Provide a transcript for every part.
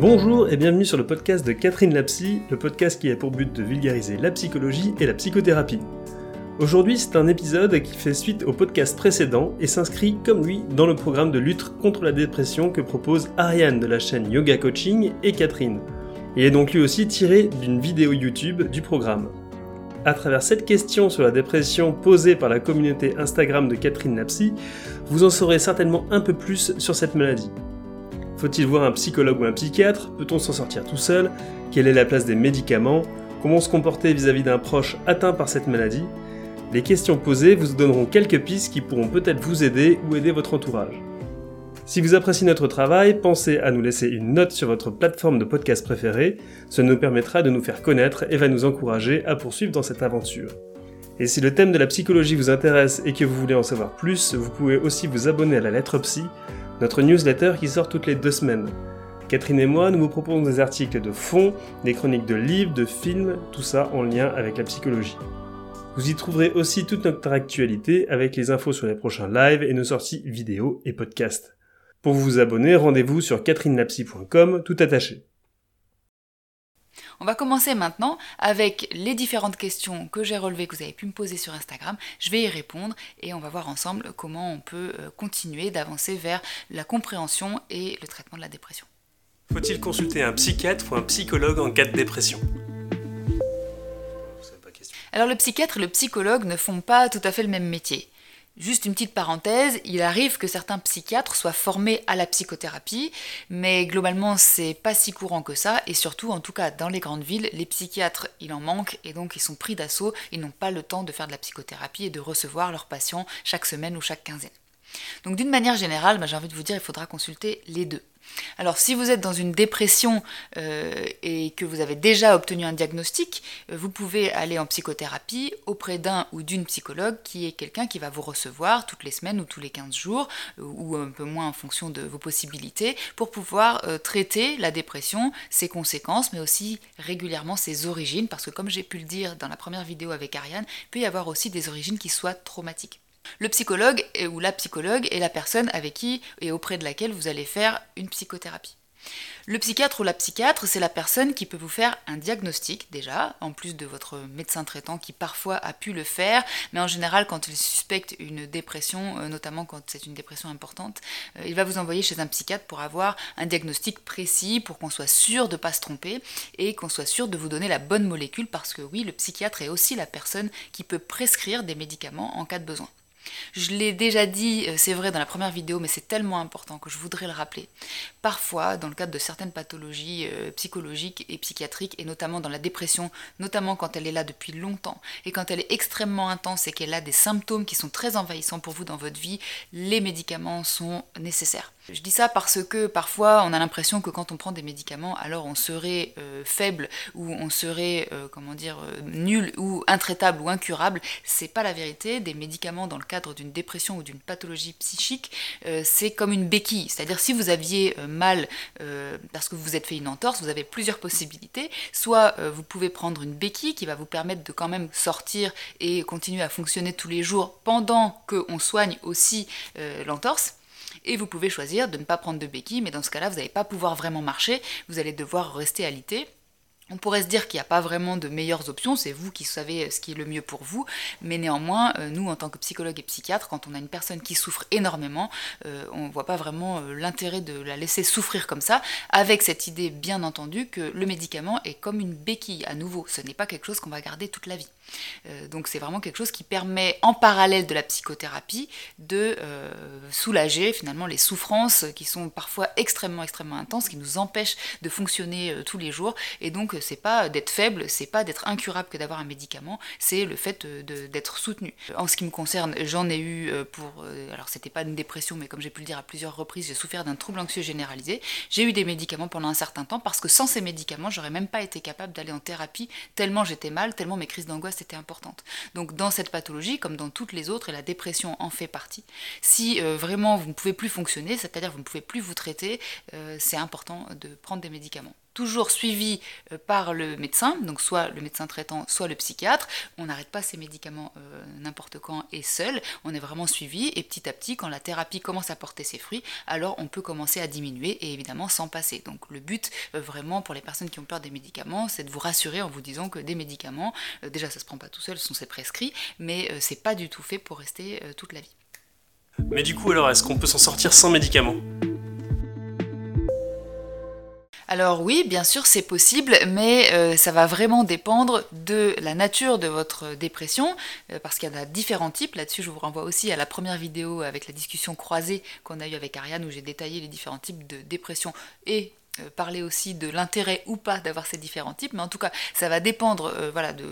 Bonjour et bienvenue sur le podcast de Catherine Lapsy, le podcast qui a pour but de vulgariser la psychologie et la psychothérapie. Aujourd'hui, c'est un épisode qui fait suite au podcast précédent et s'inscrit, comme lui, dans le programme de lutte contre la dépression que propose Ariane de la chaîne Yoga Coaching et Catherine. Il est donc lui aussi tiré d'une vidéo YouTube du programme. À travers cette question sur la dépression posée par la communauté Instagram de Catherine Lapsy, vous en saurez certainement un peu plus sur cette maladie. Faut-il voir un psychologue ou un psychiatre Peut-on s'en sortir tout seul Quelle est la place des médicaments Comment se comporter vis-à-vis d'un proche atteint par cette maladie Les questions posées vous donneront quelques pistes qui pourront peut-être vous aider ou aider votre entourage. Si vous appréciez notre travail, pensez à nous laisser une note sur votre plateforme de podcast préférée, ce nous permettra de nous faire connaître et va nous encourager à poursuivre dans cette aventure. Et si le thème de la psychologie vous intéresse et que vous voulez en savoir plus, vous pouvez aussi vous abonner à la lettre psy notre newsletter qui sort toutes les deux semaines. Catherine et moi, nous vous proposons des articles de fond, des chroniques de livres, de films, tout ça en lien avec la psychologie. Vous y trouverez aussi toute notre actualité avec les infos sur les prochains lives et nos sorties vidéo et podcasts. Pour vous abonner, rendez-vous sur catherinelapsy.com tout attaché. On va commencer maintenant avec les différentes questions que j'ai relevées, que vous avez pu me poser sur Instagram. Je vais y répondre et on va voir ensemble comment on peut euh, continuer d'avancer vers la compréhension et le traitement de la dépression. Faut-il consulter un psychiatre ou un psychologue en cas de dépression? Alors le psychiatre et le psychologue ne font pas tout à fait le même métier. Juste une petite parenthèse, il arrive que certains psychiatres soient formés à la psychothérapie, mais globalement c'est pas si courant que ça, et surtout en tout cas dans les grandes villes, les psychiatres il en manque et donc ils sont pris d'assaut, ils n'ont pas le temps de faire de la psychothérapie et de recevoir leurs patients chaque semaine ou chaque quinzaine. Donc d'une manière générale, bah, j'ai envie de vous dire, il faudra consulter les deux. Alors si vous êtes dans une dépression euh, et que vous avez déjà obtenu un diagnostic, euh, vous pouvez aller en psychothérapie auprès d'un ou d'une psychologue qui est quelqu'un qui va vous recevoir toutes les semaines ou tous les 15 jours, euh, ou un peu moins en fonction de vos possibilités, pour pouvoir traiter la dépression, ses conséquences, mais aussi régulièrement ses origines, parce que comme j'ai pu le dire dans la première vidéo avec Ariane, il peut y avoir aussi des origines qui soient traumatiques. Le psychologue ou la psychologue est la personne avec qui et auprès de laquelle vous allez faire une psychothérapie. Le psychiatre ou la psychiatre, c'est la personne qui peut vous faire un diagnostic déjà, en plus de votre médecin traitant qui parfois a pu le faire, mais en général quand il suspecte une dépression, euh, notamment quand c'est une dépression importante, euh, il va vous envoyer chez un psychiatre pour avoir un diagnostic précis, pour qu'on soit sûr de ne pas se tromper et qu'on soit sûr de vous donner la bonne molécule, parce que oui, le psychiatre est aussi la personne qui peut prescrire des médicaments en cas de besoin. Je l'ai déjà dit, euh, c'est vrai dans la première vidéo, mais c'est tellement important que je voudrais le rappeler. Parfois, dans le cadre de certaines pathologies euh, psychologiques et psychiatriques, et notamment dans la dépression, notamment quand elle est là depuis longtemps, et quand elle est extrêmement intense et qu'elle a des symptômes qui sont très envahissants pour vous dans votre vie, les médicaments sont nécessaires. Je dis ça parce que parfois on a l'impression que quand on prend des médicaments, alors on serait euh, faible ou on serait, comment dire, nul ou intraitable ou incurable. C'est pas la vérité. Des médicaments dans le cadre d'une dépression ou d'une pathologie psychique, euh, c'est comme une béquille. C'est-à-dire si vous aviez euh, mal euh, parce que vous vous êtes fait une entorse, vous avez plusieurs possibilités. Soit vous pouvez prendre une béquille qui va vous permettre de quand même sortir et continuer à fonctionner tous les jours pendant qu'on soigne aussi l'entorse. Et vous pouvez choisir de ne pas prendre de béquille, mais dans ce cas-là, vous n'allez pas pouvoir vraiment marcher, vous allez devoir rester alité. On pourrait se dire qu'il n'y a pas vraiment de meilleures options, c'est vous qui savez ce qui est le mieux pour vous, mais néanmoins, euh, nous en tant que psychologue et psychiatre, quand on a une personne qui souffre énormément, euh, on ne voit pas vraiment euh, l'intérêt de la laisser souffrir comme ça, avec cette idée bien entendu que le médicament est comme une béquille. À nouveau, ce n'est pas quelque chose qu'on va garder toute la vie. donc c'est vraiment quelque chose qui permet en parallèle de la psychothérapie de soulager finalement les souffrances qui sont parfois extrêmement extrêmement intenses, qui nous empêchent de fonctionner tous les jours, c'est pas d'être faible, c'est pas d'être incurable que d'avoir un médicament, c'est le fait d'être soutenu. En ce qui me concerne, j'en ai eu euh, pour. Euh, alors, c'était pas une dépression, mais comme j'ai pu le dire à plusieurs reprises, j'ai souffert d'un trouble anxieux généralisé. J'ai eu des médicaments pendant un certain temps parce que sans ces médicaments, j'aurais même pas été capable d'aller en thérapie tellement j'étais mal, tellement mes crises d'angoisse étaient importantes. Donc, dans cette pathologie, comme dans toutes les autres, et la dépression en fait partie, si euh, vraiment vous ne pouvez plus fonctionner, c'est-à-dire vous ne pouvez plus vous traiter, c'est important de prendre des médicaments toujours suivis euh, par le médecin, donc soit le médecin traitant, soit le psychiatre. On n'arrête pas ces médicaments euh, n'importe quand et seul, on est vraiment suivi et petit à petit, quand la thérapie commence à porter ses fruits, alors on peut commencer à diminuer et évidemment s'en passer. Donc le but vraiment pour les personnes qui ont peur des médicaments, c'est de vous rassurer en vous disant que des médicaments, déjà ça se prend pas tout seul, ce sont ces prescrits, mais c'est pas du tout fait pour rester toute la vie. Mais du coup, alors, est-ce qu'on peut s'en sortir sans médicaments? Alors oui, bien sûr, c'est possible, mais euh, ça va vraiment dépendre de la nature de votre dépression, euh, parce qu'il y en a différents types. Là-dessus, je vous renvoie aussi à la première vidéo avec la discussion croisée qu'on a eue avec Ariane, où j'ai détaillé les différents types de dépression et parler aussi de l'intérêt ou pas d'avoir ces différents types, mais en tout cas, ça va dépendre euh, voilà, de,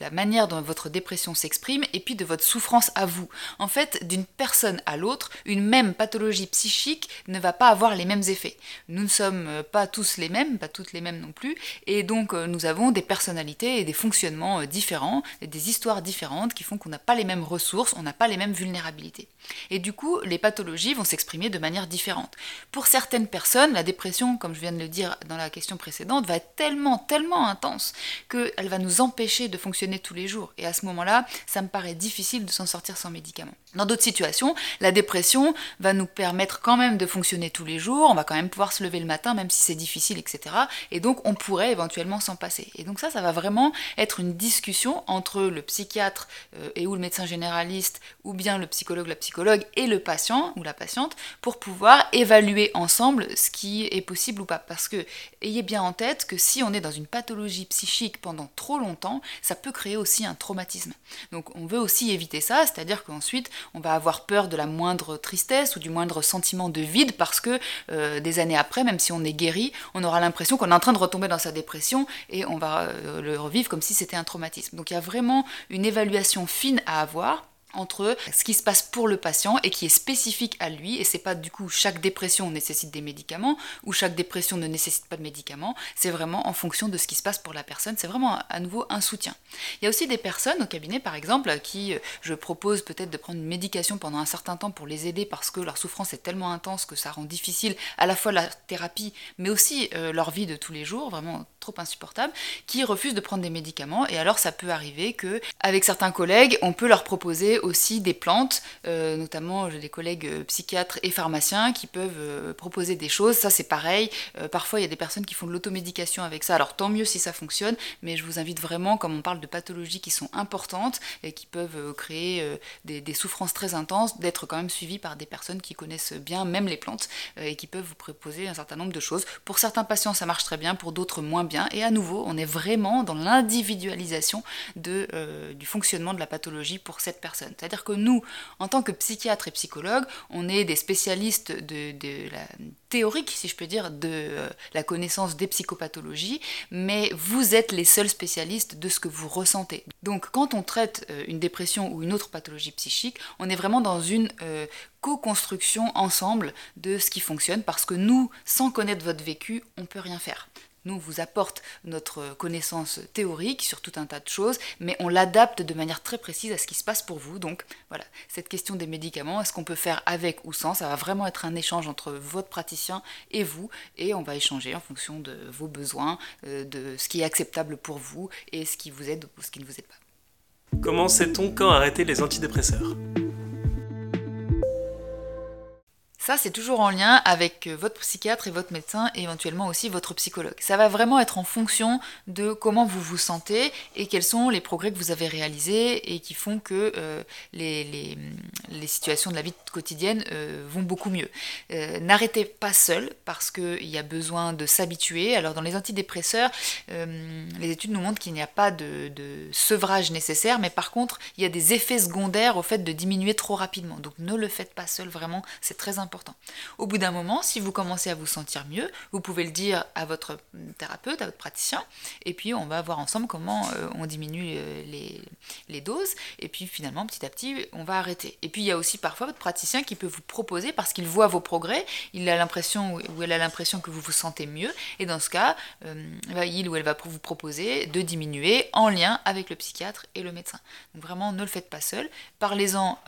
la manière dont votre dépression s'exprime et puis de votre souffrance à vous. En fait, d'une personne à l'autre, une même pathologie psychique ne va pas avoir les mêmes effets. Nous ne sommes euh, pas tous les mêmes, pas toutes les mêmes non plus, et donc nous avons des personnalités et des fonctionnements différents, des histoires différentes qui font qu'on n'a pas les mêmes ressources, on n'a pas les mêmes vulnérabilités. Et du coup, les pathologies vont s'exprimer de manière différente. Pour certaines personnes, la dépression comme je viens de le dire dans la question précédente, va être tellement, tellement intense qu'elle va nous empêcher de fonctionner tous les jours. Et à ce moment-là, ça me paraît difficile de s'en sortir sans médicaments. Dans d'autres situations, la dépression va nous permettre quand même de fonctionner tous les jours, on va quand même pouvoir se lever le matin même si c'est difficile, etc. Et donc on pourrait éventuellement s'en passer. Et donc ça, ça va vraiment être une discussion entre le psychiatre euh, et ou le médecin généraliste, ou bien le psychologue, la psychologue et le patient ou la patiente pour pouvoir évaluer ensemble ce qui est possible ou pas. Parce que ayez bien en tête que si on est dans une pathologie psychique pendant trop longtemps, ça peut créer aussi un traumatisme. Donc on veut aussi éviter ça, c'est-à-dire qu'ensuite on va avoir peur de la moindre tristesse ou du moindre sentiment de vide parce que euh, des années après, même si on est guéri, on aura l'impression qu'on est en train de retomber dans sa dépression et on va euh, le revivre comme si c'était un traumatisme. Donc il y a vraiment une évaluation fine à avoir entre ce qui se passe pour le patient et qui est spécifique à lui. Et c'est pas du coup chaque dépression nécessite des médicaments ou chaque dépression ne nécessite pas de médicaments, c'est vraiment en fonction de ce qui se passe pour la personne, c'est vraiment à nouveau un soutien. Il y a aussi des personnes au cabinet par exemple qui euh, je propose peut-être de prendre une médication pendant un certain temps pour les aider parce que leur souffrance est tellement intense que ça rend difficile à la fois la thérapie mais aussi euh, leur vie de tous les jours, vraiment trop insupportable, qui refusent de prendre des médicaments et alors ça peut arriver que avec certains collègues, on peut leur proposer aussi des plantes, euh, notamment j'ai des collègues euh, psychiatres et pharmaciens qui peuvent euh, proposer des choses. Ça c'est pareil. parfois il y a des personnes qui font de l'automédication avec ça. Alors tant mieux si ça fonctionne, mais je vous invite vraiment, comme on parle de pathologies qui sont importantes et qui peuvent créer des, souffrances très intenses, d'être quand même suivi par des personnes qui connaissent bien même les plantes et qui peuvent vous proposer un certain nombre de choses. Pour certains patients ça marche très bien, pour d'autres moins bien. Et à nouveau, on est vraiment dans l'individualisation de, du fonctionnement de la pathologie pour cette personne. C'est-à-dire que nous, en tant que psychiatres et psychologues, on est des spécialistes de, la théorique, si je peux dire, de euh, la connaissance des psychopathologies, mais vous êtes les seuls spécialistes de ce que vous ressentez. Donc quand on traite euh, une dépression ou une autre pathologie psychique, on est vraiment dans une euh, co-construction ensemble de ce qui fonctionne, parce que nous, sans connaître votre vécu, on peut rien faire. Nous, on vous apporte notre connaissance théorique sur tout un tas de choses, mais on l'adapte de manière très précise à ce qui se passe pour vous. Donc voilà, cette question des médicaments, est-ce qu'on peut faire avec ou sans? Ça va vraiment être un échange entre votre praticien et vous, et on va échanger en fonction de vos besoins, euh, de ce qui est acceptable pour vous, et ce qui vous aide ou ce qui ne vous aide pas. Comment sait-on quand arrêter les antidépresseurs? Ça, c'est toujours en lien avec euh, votre psychiatre et votre médecin et éventuellement aussi votre psychologue. Ça va vraiment être en fonction de comment vous vous sentez et quels sont les progrès que vous avez réalisés et qui font que euh, les, les, situations de la vie quotidienne euh, vont beaucoup mieux. N'arrêtez pas seul parce qu'il y a besoin de s'habituer. Alors dans les antidépresseurs, les études nous montrent qu'il n'y a pas de, de sevrage nécessaire, mais par contre, il y a des effets secondaires au fait de diminuer trop rapidement. Donc ne le faites pas seul, vraiment, c'est très important au bout d'un moment, si vous commencez à vous sentir mieux, vous pouvez le dire à votre thérapeute, à votre praticien, et puis on va voir ensemble comment euh, on diminue euh, les, doses, et puis finalement, petit à petit, on va arrêter. Et puis il y a aussi parfois votre praticien qui peut vous proposer, parce qu'il voit vos progrès, il a l'impression ou elle a l'impression que vous vous sentez mieux, et dans ce cas, euh, il ou elle va vous proposer de diminuer en lien avec le psychiatre et le médecin. Donc vraiment, ne le faites pas seul, parlez-en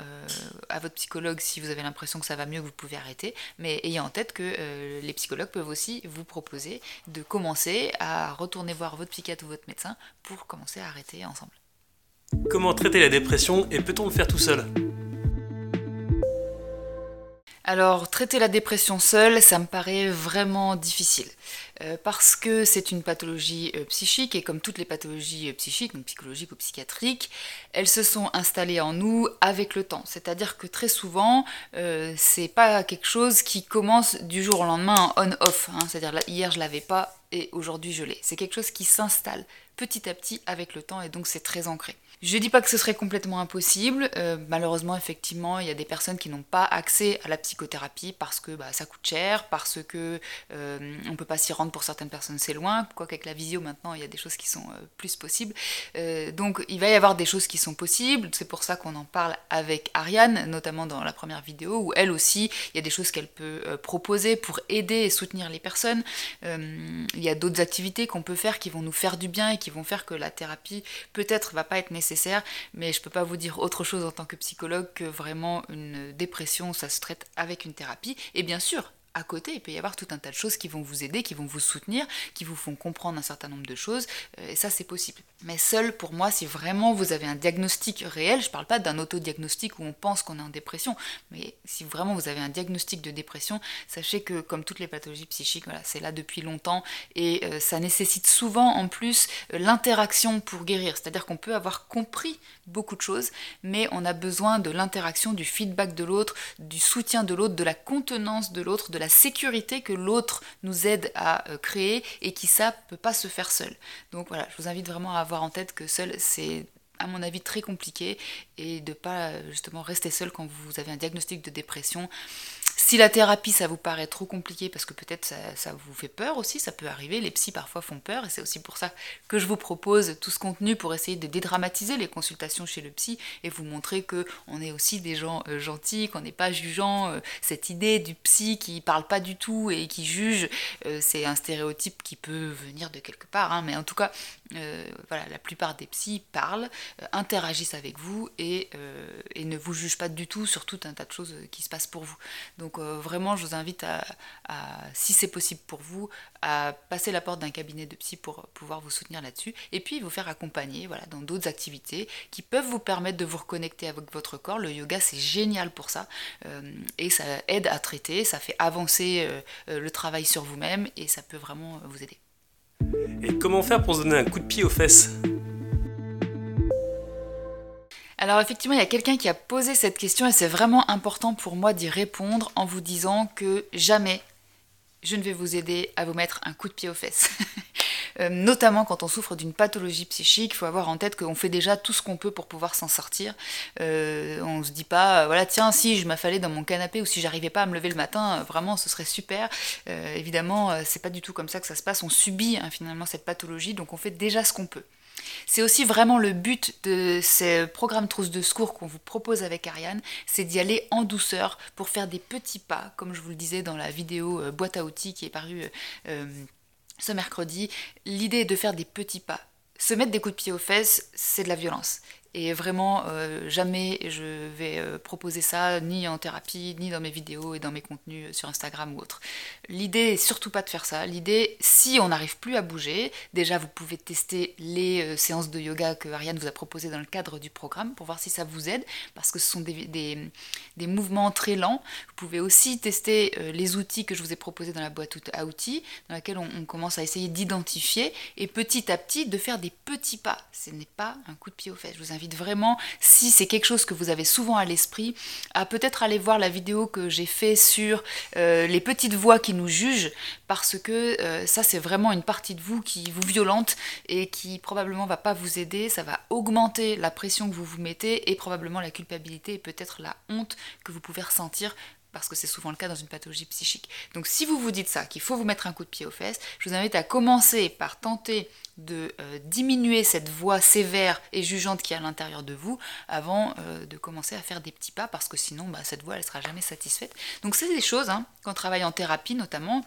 à votre psychologue si vous avez l'impression que ça va mieux, que vous pouvez souhaitez arrêter, mais ayez en tête que les psychologues peuvent aussi vous proposer de commencer à retourner voir votre psychiatre ou votre médecin pour commencer à arrêter ensemble. Comment traiter la dépression et peut-on le faire tout seul? Alors, traiter la dépression seule, ça me paraît vraiment difficile. Euh, parce que c'est une pathologie euh, psychique, et comme toutes les pathologies euh, psychiques, donc psychologiques ou psychiatriques, elles se sont installées en nous avec le temps. C'est-à-dire que très souvent, c'est pas quelque chose qui commence du jour au lendemain en on-off. Hein. C'est-à-dire, hier je l'avais pas, et aujourd'hui je l'ai. C'est quelque chose qui s'installe petit à petit avec le temps, et donc c'est très ancré. Je dis pas que ce serait complètement impossible. Euh, malheureusement, effectivement, il y a des personnes qui n'ont pas accès à la psychothérapie parce que bah, ça coûte cher, parce que euh, on peut pas s'y rendre pour certaines personnes, c'est loin. Quoi qu'avec la visio maintenant, il y a des choses qui sont euh, plus possibles. donc, il va y avoir des choses qui sont possibles. C'est pour ça qu'on en parle avec Ariane, notamment dans la première vidéo, où elle aussi, il y a des choses qu'elle peut proposer pour aider et soutenir les personnes. il y a d'autres activités qu'on peut faire qui vont nous faire du bien et qui vont faire que la thérapie peut-être va pas être nécessaire mais je peux pas vous dire autre chose en tant que psychologue que vraiment une dépression, ça se traite avec une thérapie. Et bien sûr, à côté, il peut y avoir tout un tas de choses qui vont vous aider, qui vont vous soutenir, qui vous font comprendre un certain nombre de choses, euh, et ça c'est possible. Mais seul, pour moi, si vraiment vous avez un diagnostic réel, je parle pas d'un autodiagnostic où on pense qu'on est en dépression, mais si vraiment vous avez un diagnostic de dépression, sachez que comme toutes les pathologies psychiques, voilà, c'est là depuis longtemps, et euh, ça nécessite souvent en plus euh, l'interaction pour guérir. C'est-à-dire qu'on peut avoir compris beaucoup de choses, mais on a besoin de l'interaction, du feedback de l'autre, du soutien de l'autre, de la contenance de l'autre, de la sécurité que l'autre nous aide à euh, créer et qui ça peut pas se faire seul. Donc voilà, je vous invite vraiment à avoir en tête que seul c'est à mon avis très compliqué et de pas euh, justement rester seul quand vous avez un diagnostic de dépression. Si la thérapie, ça vous paraît trop compliqué parce que peut-être ça, vous fait peur aussi, ça peut arriver, les psys parfois font peur et c'est aussi pour ça que je vous propose tout ce contenu pour essayer de dédramatiser les consultations chez le psy et vous montrer que on est aussi des gens euh, gentils, qu'on n'est pas jugeant. Euh, cette idée du psy qui parle pas du tout et qui juge, euh, c'est un stéréotype qui peut venir de quelque part, hein, mais en tout cas, voilà, la plupart des psys parlent, interagissent avec vous et, et, ne vous jugent pas du tout sur tout un tas de choses qui se passent pour vous. Donc euh, vraiment, je vous invite à, si c'est possible pour vous, à passer la porte d'un cabinet de psy pour pouvoir vous soutenir là-dessus, et puis vous faire accompagner voilà, dans d'autres activités qui peuvent vous permettre de vous reconnecter avec votre corps. Le yoga, c'est génial pour ça, euh, et ça aide à traiter, ça fait avancer euh, le travail sur vous-même, et ça peut vraiment vous aider. Et comment faire pour se donner un coup de pied aux fesses? Alors effectivement, il y a quelqu'un qui a posé cette question et c'est vraiment important pour moi d'y répondre en vous disant que jamais je ne vais vous aider à vous mettre un coup de pied aux fesses. Euh, notamment quand on souffre d'une pathologie psychique, il faut avoir en tête qu'on fait déjà tout ce qu'on peut pour pouvoir s'en sortir. Euh, on se dit pas, euh, voilà, tiens, si je m'affalais dans mon canapé ou si j'arrivais pas à me lever le matin, vraiment, ce serait super. évidemment, c'est pas du tout comme ça que ça se passe. On subit hein, finalement cette pathologie, donc on fait déjà ce qu'on peut. C'est aussi vraiment le but de ces programmes trousses de secours qu'on vous propose avec Ariane, c'est d'y aller en douceur pour faire des petits pas, comme je vous le disais dans la vidéo boîte à outils qui est parue ce mercredi. L'idée est de faire des petits pas. Se mettre des coups de pied aux fesses, c'est de la violence. Et vraiment, euh, jamais je vais euh, proposer ça, ni en thérapie, ni dans mes vidéos et dans mes contenus sur Instagram ou autre. L'idée est surtout pas de faire ça. L'idée, si on n'arrive plus à bouger, déjà vous pouvez tester les euh, séances de yoga que Ariane vous a proposées dans le cadre du programme pour voir si ça vous aide, parce que ce sont des, des, mouvements très lents. Vous pouvez aussi tester les outils que je vous ai proposés dans la boîte à outils, dans laquelle on, commence à essayer d'identifier et petit à petit de faire des petits pas. Ce n'est pas un coup de pied aux fesses. Je vous invite vraiment, si c'est quelque chose que vous avez souvent à l'esprit, à peut-être aller voir la vidéo que j'ai fait sur euh, les petites voix qui nous jugent, parce que euh, ça c'est vraiment une partie de vous qui vous violente et qui probablement va pas vous aider, ça va augmenter la pression que vous vous mettez et probablement la culpabilité et peut-être la honte que vous pouvez ressentir parce que c'est souvent le cas dans une pathologie psychique. Donc si vous vous dites ça, qu'il faut vous mettre un coup de pied aux fesses, je vous invite à commencer par tenter de euh, diminuer cette voix sévère et jugeante qui est à l'intérieur de vous avant euh, de commencer à faire des petits pas parce que sinon bah, cette voix elle sera jamais satisfaite. Donc c'est des choses, hein, quand on travaille en thérapie notamment,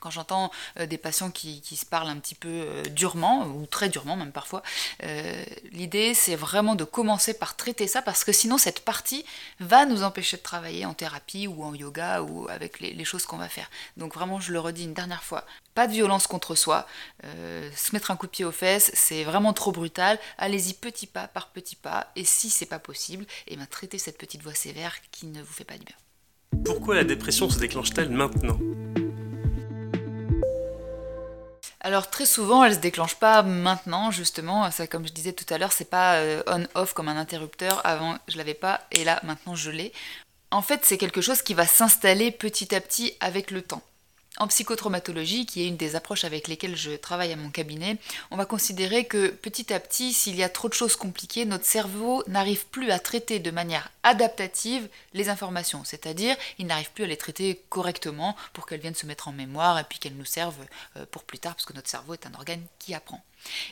Quand j'entends euh, des patients qui, se parlent un petit peu euh, durement, ou très durement même parfois, euh, l'idée c'est vraiment de commencer par traiter ça parce que sinon cette partie va nous empêcher de travailler en thérapie ou en yoga ou avec les, choses qu'on va faire. Donc vraiment je le redis une dernière fois, pas de violence contre soi, se mettre un coup de pied aux fesses c'est vraiment trop brutal, allez-y petit pas par petit pas et si c'est pas possible, et eh bien traitez cette petite voix sévère qui ne vous fait pas du bien. Pourquoi la dépression se déclenche-t-elle maintenant? Alors très souvent, elle se déclenche pas maintenant, justement. Ça, comme je disais tout à l'heure, c'est pas euh, on/off comme un interrupteur. Avant, je l'avais pas, et là, maintenant, je l'ai. En fait, c'est quelque chose qui va s'installer petit à petit avec le temps. En psychotraumatologie, qui est une des approches avec lesquelles je travaille à mon cabinet, on va considérer que petit à petit, s'il y a trop de choses compliquées, notre cerveau n'arrive plus à traiter de manière adaptative les informations, c'est-à-dire il n'arrive plus à les traiter correctement pour qu'elles viennent se mettre en mémoire et puis qu'elles nous servent euh, pour plus tard, parce que notre cerveau est un organe qui apprend.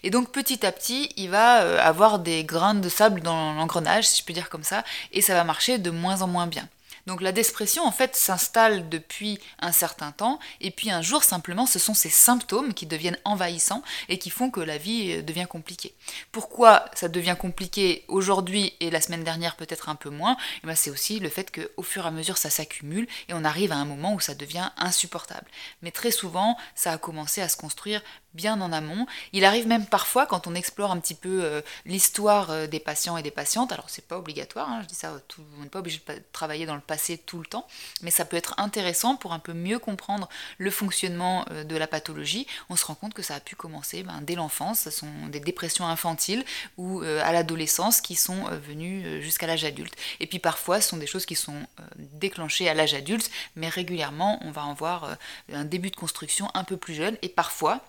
Et donc petit à petit, il va euh, avoir des grains de sable dans l'engrenage, si je peux dire comme ça, et ça va marcher de moins en moins bien. Donc la dépression en fait s'installe depuis un certain temps et puis un jour simplement ce sont ces symptômes qui deviennent envahissants et qui font que la vie euh, devient compliquée. Pourquoi ça devient compliqué aujourd'hui et la semaine dernière peut-être un peu moins? Eh ben, C'est aussi le fait qu'au fur et à mesure ça s'accumule et on arrive à un moment où ça devient insupportable. Mais très souvent ça a commencé à se construire bien en amont. Il arrive même parfois, quand on explore un petit peu euh, l'histoire euh, des patients et des patientes, alors c'est pas obligatoire, hein, je dis ça, on n'est pas obligé de travailler dans le passé tout le temps, mais ça peut être intéressant pour un peu mieux comprendre le fonctionnement euh, de la pathologie. On se rend compte que ça a pu commencer ben, dès l'enfance, ce sont des dépressions infantiles ou à l'adolescence qui sont venues jusqu'à l'âge adulte. Et puis parfois, ce sont des choses qui sont déclenchées à l'âge adulte, mais régulièrement, on va en voir un début de construction un peu plus jeune, et parfois,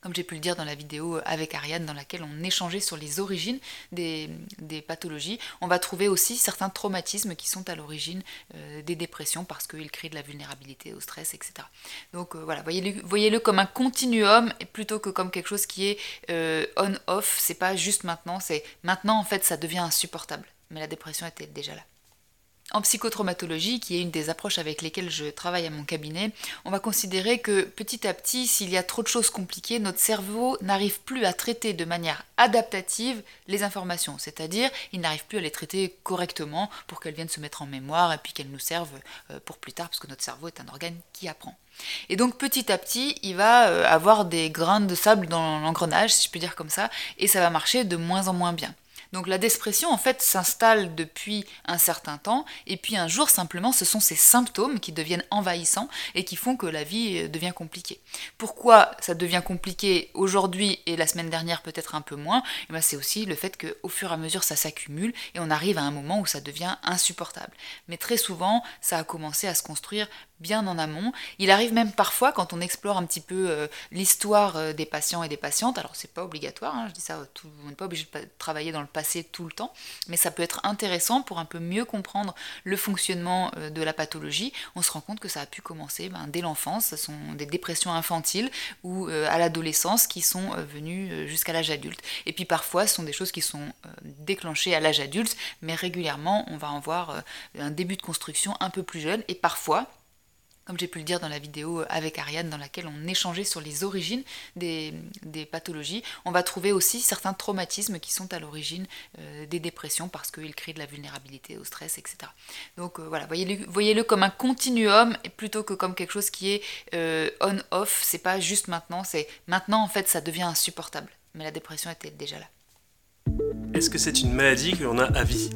comme j'ai pu le dire dans la vidéo avec Ariane dans laquelle on échangeait sur les origines des, pathologies, on va trouver aussi certains traumatismes qui sont à l'origine euh, des dépressions parce qu'ils créent de la vulnérabilité au stress, etc. Donc euh, voilà, voyez-le voyez comme un continuum plutôt que comme quelque chose qui est euh, on-off, c'est pas juste maintenant, c'est maintenant en fait ça devient insupportable. Mais la dépression était déjà là. En psychotraumatologie, qui est une des approches avec lesquelles je travaille à mon cabinet, on va considérer que petit à petit, s'il y a trop de choses compliquées, notre cerveau n'arrive plus à traiter de manière adaptative les informations, c'est-à-dire il n'arrive plus à les traiter correctement pour qu'elles viennent se mettre en mémoire et puis qu'elles nous servent euh, pour plus tard, parce que notre cerveau est un organe qui apprend. Et donc petit à petit, il va euh, avoir des grains de sable dans l'engrenage, si je peux dire comme ça, et ça va marcher de moins en moins bien. Donc la dépression en fait s'installe depuis un certain temps et puis un jour simplement ce sont ces symptômes qui deviennent envahissants et qui font que la vie euh, devient compliquée. Pourquoi ça devient compliqué aujourd'hui et la semaine dernière peut-être un peu moins? Eh ben, C'est aussi le fait qu'au fur et à mesure ça s'accumule et on arrive à un moment où ça devient insupportable. Mais très souvent ça a commencé à se construire bien en amont. Il arrive même parfois, quand on explore un petit peu euh, l'histoire euh, des patients et des patientes, alors c'est pas obligatoire, hein, je dis ça, tout, on n'est pas obligé de travailler dans le passé tout le temps, mais ça peut être intéressant pour un peu mieux comprendre le fonctionnement euh, de la pathologie. On se rend compte que ça a pu commencer ben, dès l'enfance, ce sont des dépressions infantiles ou à l'adolescence qui sont venues jusqu'à l'âge adulte. Et puis parfois, ce sont des choses qui sont déclenchées à l'âge adulte, mais régulièrement, on va en voir un début de construction un peu plus jeune, et parfois, comme j'ai pu le dire dans la vidéo avec Ariane dans laquelle on échangeait sur les origines des, pathologies, on va trouver aussi certains traumatismes qui sont à l'origine euh, des dépressions parce qu'ils créent de la vulnérabilité au stress, etc. Donc euh, voilà, voyez-le voyez comme un continuum plutôt que comme quelque chose qui est euh, on-off, c'est pas juste maintenant, c'est maintenant en fait ça devient insupportable. Mais la dépression était déjà là. Est-ce que c'est une maladie que l'on a à vie?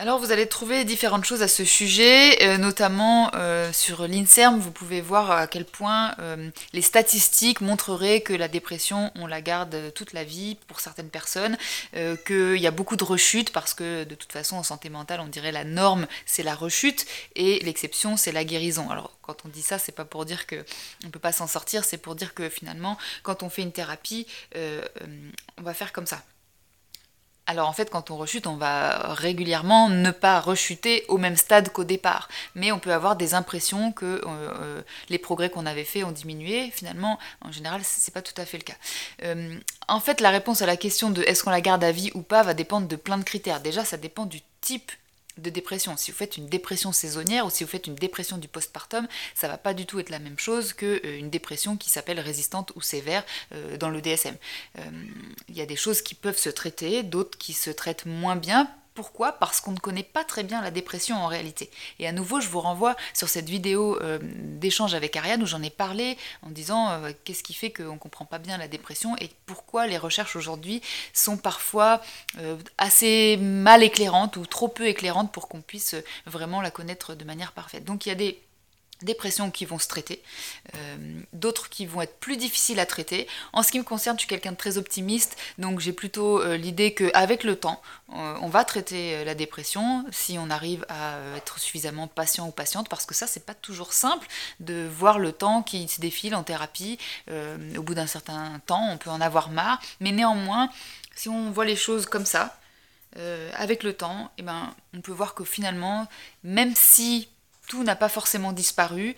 Alors vous allez trouver différentes choses à ce sujet, euh, notamment euh, sur l'INSERM, vous pouvez voir à quel point euh, les statistiques montreraient que la dépression, on la garde toute la vie pour certaines personnes, qu'il y a beaucoup de rechutes parce que de toute façon en santé mentale on dirait la norme c'est la rechute et l'exception c'est la guérison. Alors quand on dit ça c'est pas pour dire qu'on ne peut pas s'en sortir, c'est pour dire que finalement quand on fait une thérapie on va faire comme ça. Alors en fait, quand on rechute, on va régulièrement ne pas rechuter au même stade qu'au départ. Mais on peut avoir des impressions que euh, euh, les progrès qu'on avait faits ont diminué. Finalement, en général, c'est pas tout à fait le cas. Euh, en fait, la réponse à la question de est-ce qu'on la garde à vie ou pas va dépendre de plein de critères. Déjà, ça dépend du type de dépression. Si vous faites une dépression saisonnière ou si vous faites une dépression du postpartum, ça va pas du tout être la même chose qu'une euh, dépression qui s'appelle résistante ou sévère euh, dans le DSM. Euh, il y a des choses qui peuvent se traiter, d'autres qui se traitent moins bien pourquoi? Parce qu'on ne connaît pas très bien la dépression en réalité. Et à nouveau, je vous renvoie sur cette vidéo euh, d'échange avec Ariane où j'en ai parlé en disant euh, qu'est-ce qui fait qu'on ne comprend pas bien la dépression et pourquoi les recherches aujourd'hui sont parfois euh, assez mal éclairantes ou trop peu éclairantes pour qu'on puisse vraiment la connaître de manière parfaite. Donc il y a des dépressions qui vont se traiter, euh, d'autres qui vont être plus difficiles à traiter. En ce qui me concerne, je suis quelqu'un de très optimiste, donc j'ai plutôt euh, l'idée qu'avec le temps, euh, on va traiter la dépression si on arrive à être suffisamment patient ou patiente, parce que ça, c'est pas toujours simple de voir le temps qui se défile en thérapie. au bout d'un certain temps, on peut en avoir marre, mais néanmoins, si on voit les choses comme ça, avec le temps, eh ben, on peut voir que finalement, même si tout n'a pas forcément disparu.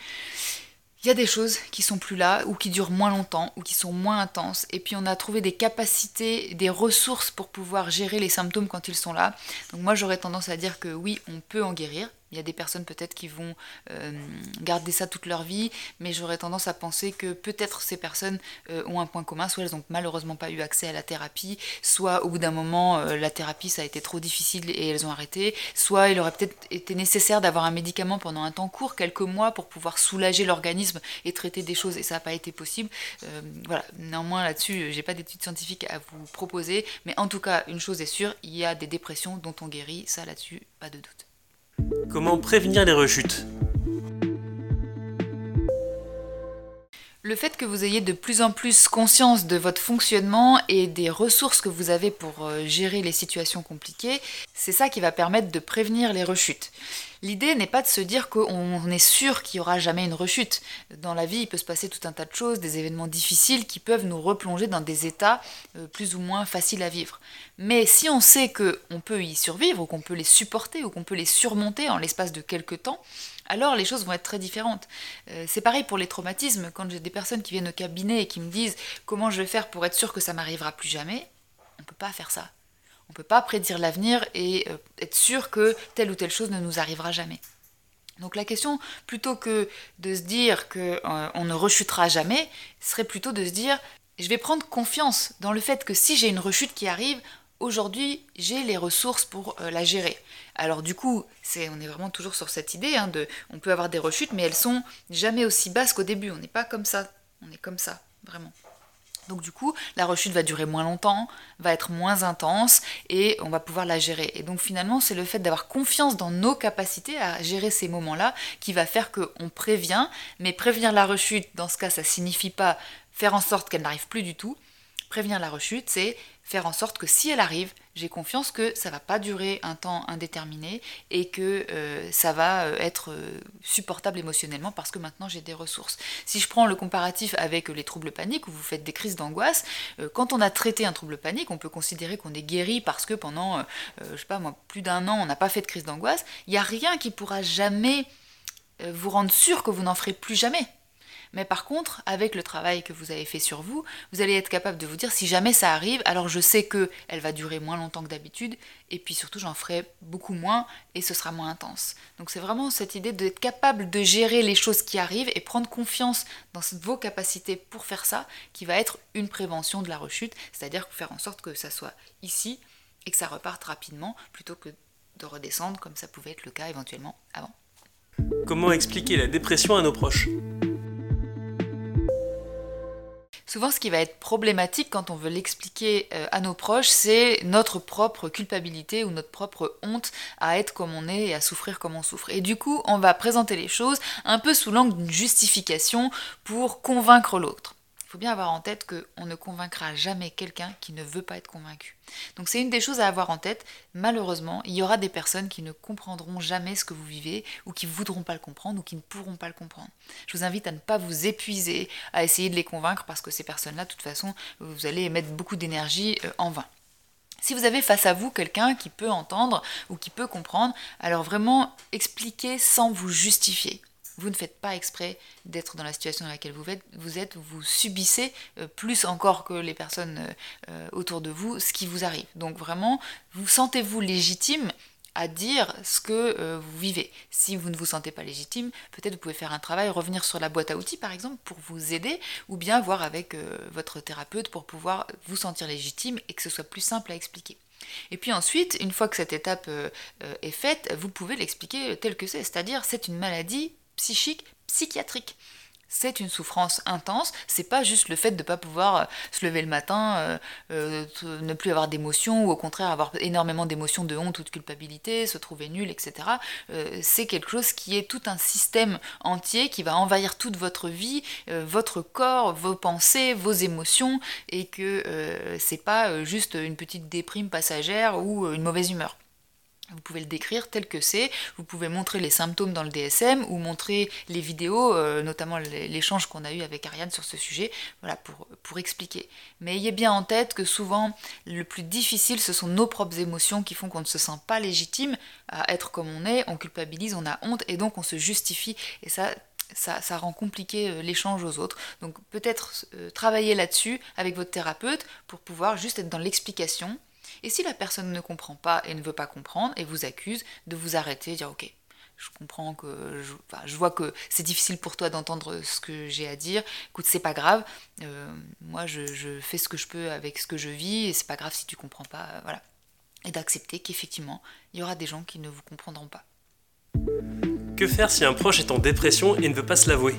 Il y a des choses qui sont plus là, ou qui durent moins longtemps, ou qui sont moins intenses. Et puis on a trouvé des capacités, des ressources pour pouvoir gérer les symptômes quand ils sont là. Donc moi j'aurais tendance à dire que oui, on peut en guérir. Il y a des personnes peut-être qui vont euh, garder ça toute leur vie, mais j'aurais tendance à penser que peut-être ces personnes euh, ont un point commun, soit elles n'ont malheureusement pas eu accès à la thérapie, soit au bout d'un moment euh, la thérapie ça a été trop difficile et elles ont arrêté, soit il aurait peut-être été nécessaire d'avoir un médicament pendant un temps court, quelques mois, pour pouvoir soulager l'organisme et traiter des choses et ça n'a pas été possible. voilà, néanmoins là-dessus j'ai pas d'études scientifiques à vous proposer, mais en tout cas une chose est sûre, il y a des dépressions dont on guérit, ça là-dessus pas de doute. Comment prévenir les rechutes? Le fait que vous ayez de plus en plus conscience de votre fonctionnement et des ressources que vous avez pour euh, gérer les situations compliquées, c'est ça qui va permettre de prévenir les rechutes. L'idée n'est pas de se dire qu'on est sûr qu'il n'y aura jamais une rechute. Dans la vie, il peut se passer tout un tas de choses, des événements difficiles qui peuvent nous replonger dans des états euh, plus ou moins faciles à vivre. Mais si on sait qu'on peut y survivre, qu'on peut les supporter, ou qu'on peut les surmonter en l'espace de quelques temps, alors les choses vont être très différentes. Euh, c'est pareil pour les traumatismes. Quand j'ai des personnes qui viennent au cabinet et qui me disent comment je vais faire pour être sûr que ça m'arrivera plus jamais, on ne peut pas faire ça. On ne peut pas prédire l'avenir et euh, être sûr que telle ou telle chose ne nous arrivera jamais. Donc la question, plutôt que de se dire qu'on euh, ne rechutera jamais, serait plutôt de se dire je vais prendre confiance dans le fait que si j'ai une rechute qui arrive, aujourd'hui j'ai les ressources pour la gérer. Alors du coup, c'est, on est vraiment toujours sur cette idée hein, de, on peut avoir des rechutes, mais elles sont jamais aussi basses qu'au début. On n'est pas comme ça. On est comme ça, vraiment. Donc du coup, la rechute va durer moins longtemps, va être moins intense et on va pouvoir la gérer. Et donc finalement, c'est le fait d'avoir confiance dans nos capacités à gérer ces moments-là qui va faire qu'on prévient. Mais prévenir la rechute, dans ce cas, ça signifie pas faire en sorte qu'elle n'arrive plus du tout. Prévenir la rechute, c'est faire en sorte que si elle arrive, j'ai confiance que ça va pas durer un temps indéterminé et que euh, ça va euh, être euh, supportable émotionnellement parce que maintenant j'ai des ressources. Si je prends le comparatif avec les troubles paniques où vous faites des crises d'angoisse, quand on a traité un trouble panique, on peut considérer qu'on est guéri parce que pendant, je sais pas moi, plus d'un an, on n'a pas fait de crise d'angoisse. Il n'y a rien qui pourra jamais vous rendre sûr que vous n'en ferez plus jamais. Mais par contre, avec le travail que vous avez fait sur vous, vous allez être capable de vous dire si jamais ça arrive, alors je sais que elle va durer moins longtemps que d'habitude, et puis surtout j'en ferai beaucoup moins et ce sera moins intense. Donc c'est vraiment cette idée d'être capable de gérer les choses qui arrivent et prendre confiance dans vos capacités pour faire ça, qui va être une prévention de la rechute, c'est-à-dire faire en sorte que ça soit ici et que ça reparte rapidement plutôt que de redescendre comme ça pouvait être le cas éventuellement avant. Comment expliquer la dépression à nos proches? Souvent, ce qui va être problématique quand on veut l'expliquer euh, à nos proches, c'est notre propre culpabilité ou notre propre honte à être comme on est et à souffrir comme on souffre. Et du coup, on va présenter les choses un peu sous l'angle d'une justification pour convaincre l'autre. Il faut bien avoir en tête qu'on ne convaincra jamais quelqu'un qui ne veut pas être convaincu. Donc c'est une des choses à avoir en tête. Malheureusement, il y aura des personnes qui ne comprendront jamais ce que vous vivez, ou qui ne voudront pas le comprendre, ou qui ne pourront pas le comprendre. Je vous invite à ne pas vous épuiser à essayer de les convaincre, parce que ces personnes-là, de toute façon, vous allez mettre beaucoup d'énergie euh, en vain. Si vous avez face à vous quelqu'un qui peut entendre ou qui peut comprendre, alors vraiment expliquez sans vous justifier. Vous ne faites pas exprès d'être dans la situation dans laquelle vous êtes, vous, êtes, vous subissez euh, plus encore que les personnes euh, autour de vous ce qui vous arrive. Donc vraiment, vous sentez-vous légitime à dire ce que euh, vous vivez. Si vous ne vous sentez pas légitime, peut-être vous pouvez faire un travail, revenir sur la boîte à outils par exemple pour vous aider, ou bien voir avec euh, votre thérapeute pour pouvoir vous sentir légitime et que ce soit plus simple à expliquer. Et puis ensuite, une fois que cette étape euh, est faite, vous pouvez l'expliquer tel que c'est, c'est-à-dire c'est une maladie psychique, psychiatrique c'est une souffrance intense. C'est pas juste le fait de ne pas pouvoir euh, se lever le matin, euh, euh, ne plus avoir d'émotions, ou au contraire avoir énormément d'émotions de honte ou de culpabilité, se trouver nul, etc. c'est quelque chose qui est tout un système entier qui va envahir toute votre vie, votre corps, vos pensées, vos émotions, et que c'est pas juste une petite déprime passagère ou une mauvaise humeur. Vous pouvez le décrire tel que c'est, vous pouvez montrer les symptômes dans le DSM ou montrer les vidéos, euh, notamment l'échange qu'on a eu avec Ariane sur ce sujet, voilà, pour, expliquer. Mais ayez bien en tête que souvent, le plus difficile, ce sont nos propres émotions qui font qu'on ne se sent pas légitime à être comme on est, on culpabilise, on a honte et donc on se justifie. Et ça, ça, ça, rend compliqué euh, l'échange aux autres. Donc peut-être euh, travailler là-dessus avec votre thérapeute pour pouvoir juste être dans l'explication et si la personne ne comprend pas et ne veut pas comprendre et vous accuse, de vous arrêter et dire ok, je comprends que je, vois que c'est difficile pour toi d'entendre ce que j'ai à dire. Écoute, c'est pas grave. Euh, moi, je, fais ce que je peux avec ce que je vis et c'est pas grave si tu comprends pas. Euh, voilà. Et d'accepter qu'effectivement, il y aura des gens qui ne vous comprendront pas. Que faire si un proche est en dépression et ne veut pas se l'avouer?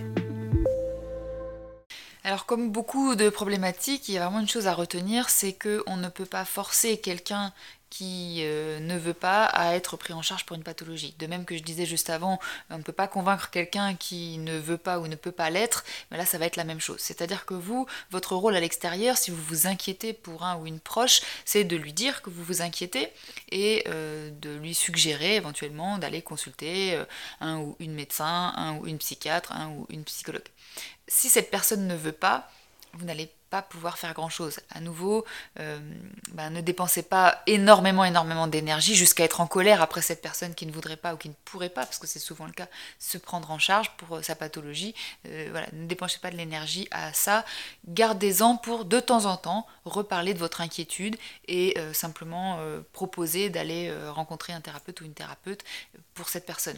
Alors comme beaucoup de problématiques, il y a vraiment une chose à retenir, c'est qu'on ne peut pas forcer quelqu'un qui euh, ne veut pas à être pris en charge pour une pathologie. De même que je disais juste avant, on ne peut pas convaincre quelqu'un qui ne veut pas ou ne peut pas l'être, mais là ça va être la même chose. C'est-à-dire que vous, votre rôle à l'extérieur, si vous vous inquiétez pour un ou une proche, c'est de lui dire que vous vous inquiétez et euh, de lui suggérer éventuellement d'aller consulter euh, un ou une médecin, un ou une psychiatre, un ou une psychologue. Si cette personne ne veut pas, vous n'allez pas pouvoir faire grand chose. À nouveau, euh, ben, ne dépensez pas énormément, énormément d'énergie jusqu'à être en colère après cette personne qui ne voudrait pas ou qui ne pourrait pas, parce que c'est souvent le cas, se prendre en charge pour euh, sa pathologie. Euh, ne dépensez pas de l'énergie à ça. Gardez-en pour de temps en temps reparler de votre inquiétude et simplement proposer d'aller rencontrer un thérapeute ou une thérapeute pour cette personne.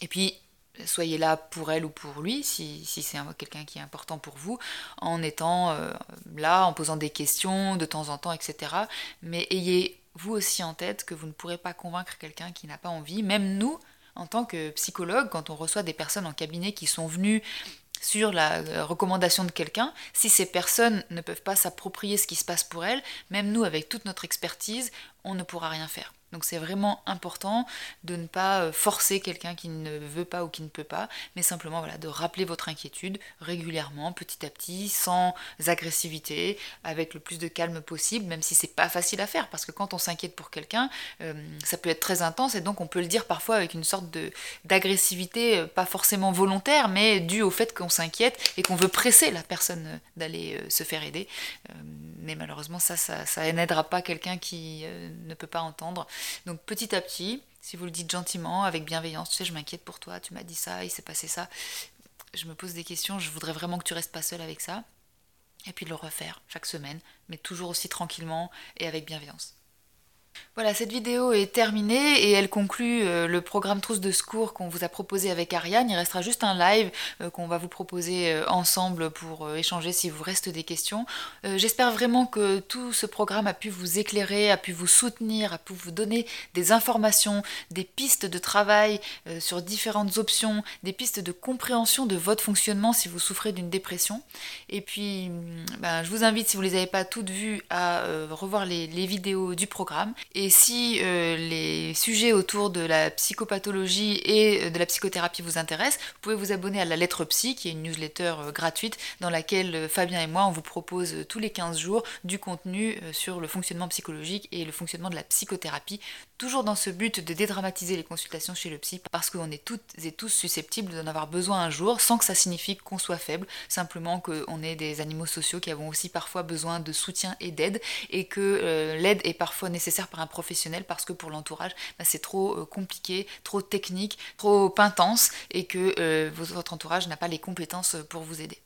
Et puis, soyez là pour elle ou pour lui, si, c'est quelqu'un qui est important pour vous, en étant euh, là, en posant des questions de temps en temps, etc. Mais ayez vous aussi en tête que vous ne pourrez pas convaincre quelqu'un qui n'a pas envie. Même nous, en tant que psychologue, quand on reçoit des personnes en cabinet qui sont venues sur la euh, recommandation de quelqu'un, si ces personnes ne peuvent pas s'approprier ce qui se passe pour elles, même nous, avec toute notre expertise, on ne pourra rien faire. Donc c'est vraiment important de ne pas euh, forcer quelqu'un qui ne veut pas ou qui ne peut pas, mais simplement voilà, de rappeler votre inquiétude régulièrement, petit à petit, sans agressivité, avec le plus de calme possible, même si c'est pas facile à faire, parce que quand on s'inquiète pour quelqu'un, euh, ça peut être très intense et donc on peut le dire parfois avec une sorte d'agressivité, euh, pas forcément volontaire, mais due au fait qu'on s'inquiète et qu'on veut presser la personne d'aller se faire aider. mais malheureusement ça, ça n'aidera pas quelqu'un qui ne peut pas entendre. Donc petit à petit, si vous le dites gentiment, avec bienveillance, tu sais, je m'inquiète pour toi, tu m'as dit ça, il s'est passé ça, je me pose des questions, je voudrais vraiment que tu restes pas seul avec ça. Et puis le refaire chaque semaine, mais toujours aussi tranquillement et avec bienveillance. Voilà, cette vidéo est terminée et elle conclut euh, le programme Trousse de secours qu'on vous a proposé avec Ariane. Il restera juste un live euh, qu'on va vous proposer euh, ensemble pour échanger si vous reste des questions. J'espère vraiment que tout ce programme a pu vous éclairer, a pu vous soutenir, a pu vous donner des informations, des pistes de travail sur différentes options, des pistes de compréhension de votre fonctionnement si vous souffrez d'une dépression. Et puis, mm, ben, je vous invite, si vous ne les avez pas toutes vues, à revoir les vidéos du programme. Et si euh, les sujets autour de la psychopathologie et euh, de la psychothérapie vous intéressent, vous pouvez vous abonner à la lettre psy, qui est une newsletter euh, gratuite dans laquelle Fabien et moi, on vous propose tous les 15 jours du contenu sur le fonctionnement psychologique et le fonctionnement de la psychothérapie, toujours dans ce but de dédramatiser les consultations chez le psy, parce qu'on est toutes et tous susceptibles d'en avoir besoin un jour, sans que ça signifie qu'on soit faible, simplement qu'on est des animaux sociaux qui avons aussi parfois besoin de soutien et d'aide, et que l'aide est parfois nécessaire par un professionnel parce que pour l'entourage, bah, c'est trop euh, compliqué, trop technique, trop intense et que euh, votre entourage n'a pas les compétences pour vous aider.